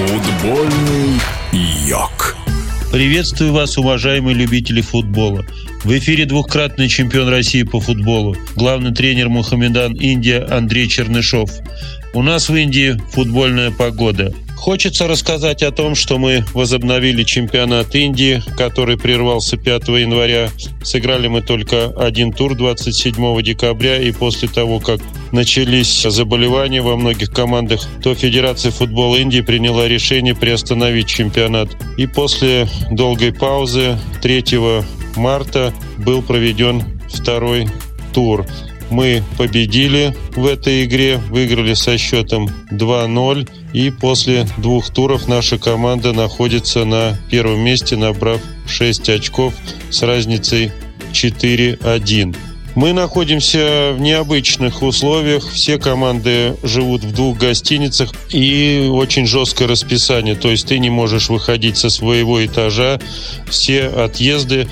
Футбольный йог. Приветствую вас, уважаемые любители футбола. В эфире двухкратный чемпион России по футболу, главный тренер Мухаммедан Индия Андрей Чернышов. У нас в Индии футбольная погода. Хочется рассказать о том, что мы возобновили чемпионат Индии, который прервался 5 января. Сыграли мы только один тур 27 декабря, и после того, как начались заболевания во многих командах, то Федерация футбола Индии приняла решение приостановить чемпионат. И после долгой паузы 3 марта был проведен второй тур. Мы победили в этой игре, выиграли со счетом 2-0. И после двух туров наша команда находится на первом месте, набрав 6 очков с разницей 4-1. Мы находимся в необычных условиях. Все команды живут в двух гостиницах и очень жесткое расписание. То есть ты не можешь выходить со своего этажа. Все отъезды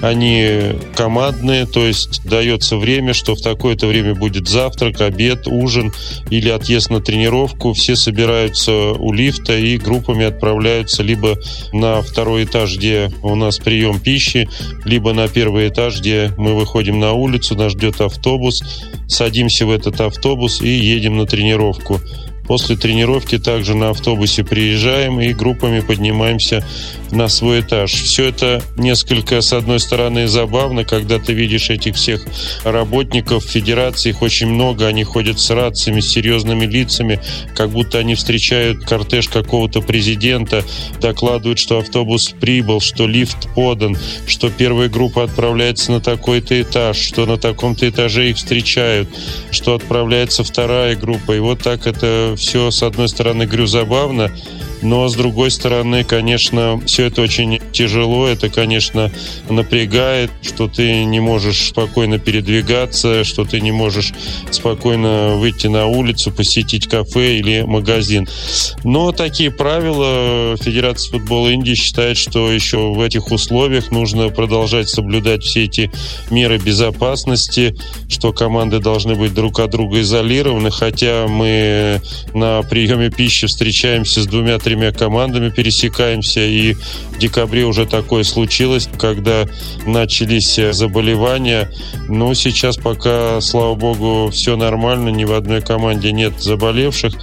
они командные, то есть дается время, что в такое-то время будет завтрак, обед, ужин или отъезд на тренировку. Все собираются у лифта и группами отправляются либо на второй этаж, где у нас прием пищи, либо на первый этаж, где мы выходим на улицу, нас ждет автобус, садимся в этот автобус и едем на тренировку. После тренировки также на автобусе приезжаем и группами поднимаемся на свой этаж. Все это несколько, с одной стороны, забавно, когда ты видишь этих всех работников федерации, их очень много, они ходят с рациями, с серьезными лицами, как будто они встречают кортеж какого-то президента, докладывают, что автобус прибыл, что лифт подан, что первая группа отправляется на такой-то этаж, что на таком-то этаже их встречают, что отправляется вторая группа. И вот так это все, с одной стороны, говорю, забавно, но, с другой стороны, конечно, все это очень тяжело. Это, конечно, напрягает, что ты не можешь спокойно передвигаться, что ты не можешь спокойно выйти на улицу, посетить кафе или магазин. Но такие правила Федерация футбола Индии считает, что еще в этих условиях нужно продолжать соблюдать все эти меры безопасности, что команды должны быть друг от друга изолированы, хотя мы на приеме пищи встречаемся с двумя-тремя тремя командами пересекаемся, и в декабре уже такое случилось, когда начались заболевания. Но сейчас пока, слава богу, все нормально, ни в одной команде нет заболевших.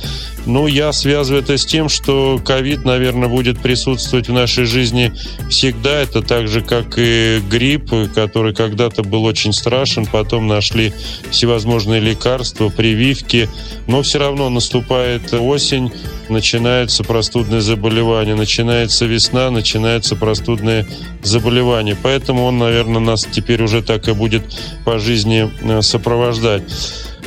Ну, я связываю это с тем, что ковид, наверное, будет присутствовать в нашей жизни всегда. Это так же, как и грипп, который когда-то был очень страшен. Потом нашли всевозможные лекарства, прививки. Но все равно наступает осень, начинаются простудные заболевания, начинается весна, начинаются простудные заболевания. Поэтому он, наверное, нас теперь уже так и будет по жизни э, сопровождать.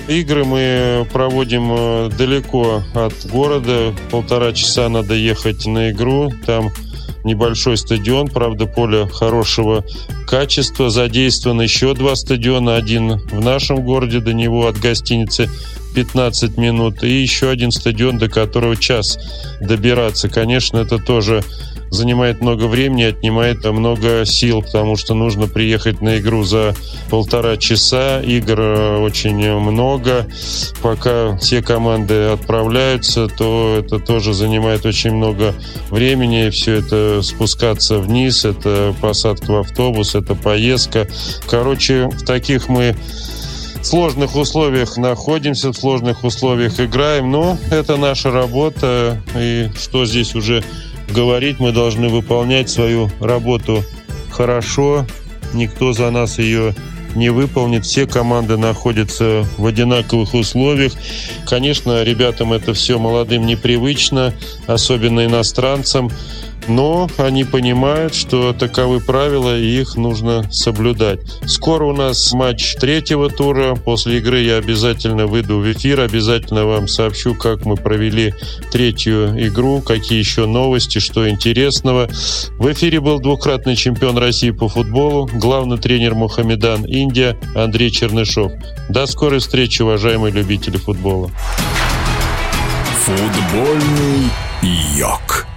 Игры мы проводим э, далеко от города. Полтора часа надо ехать на игру. Там небольшой стадион, правда, поле хорошего качества. Задействован еще два стадиона. Один в нашем городе, до него от гостиницы 15 минут. И еще один стадион, до которого час добираться. Конечно, это тоже занимает много времени, отнимает много сил, потому что нужно приехать на игру за полтора часа. Игр э, очень много. Пока все команды отправляются, то это тоже занимает очень много времени. Все это спускаться вниз, это посадка в автобус, это поездка. Короче, в таких мы сложных условиях находимся, в сложных условиях играем, но это наша работа, и что здесь уже говорить, мы должны выполнять свою работу хорошо. Никто за нас ее не выполнит. Все команды находятся в одинаковых условиях. Конечно, ребятам это все молодым непривычно, особенно иностранцам но они понимают, что таковы правила, и их нужно соблюдать. Скоро у нас матч третьего тура. После игры я обязательно выйду в эфир, обязательно вам сообщу, как мы провели третью игру, какие еще новости, что интересного. В эфире был двукратный чемпион России по футболу, главный тренер Мухаммедан Индия Андрей Чернышов. До скорой встречи, уважаемые любители футбола. Футбольный йог.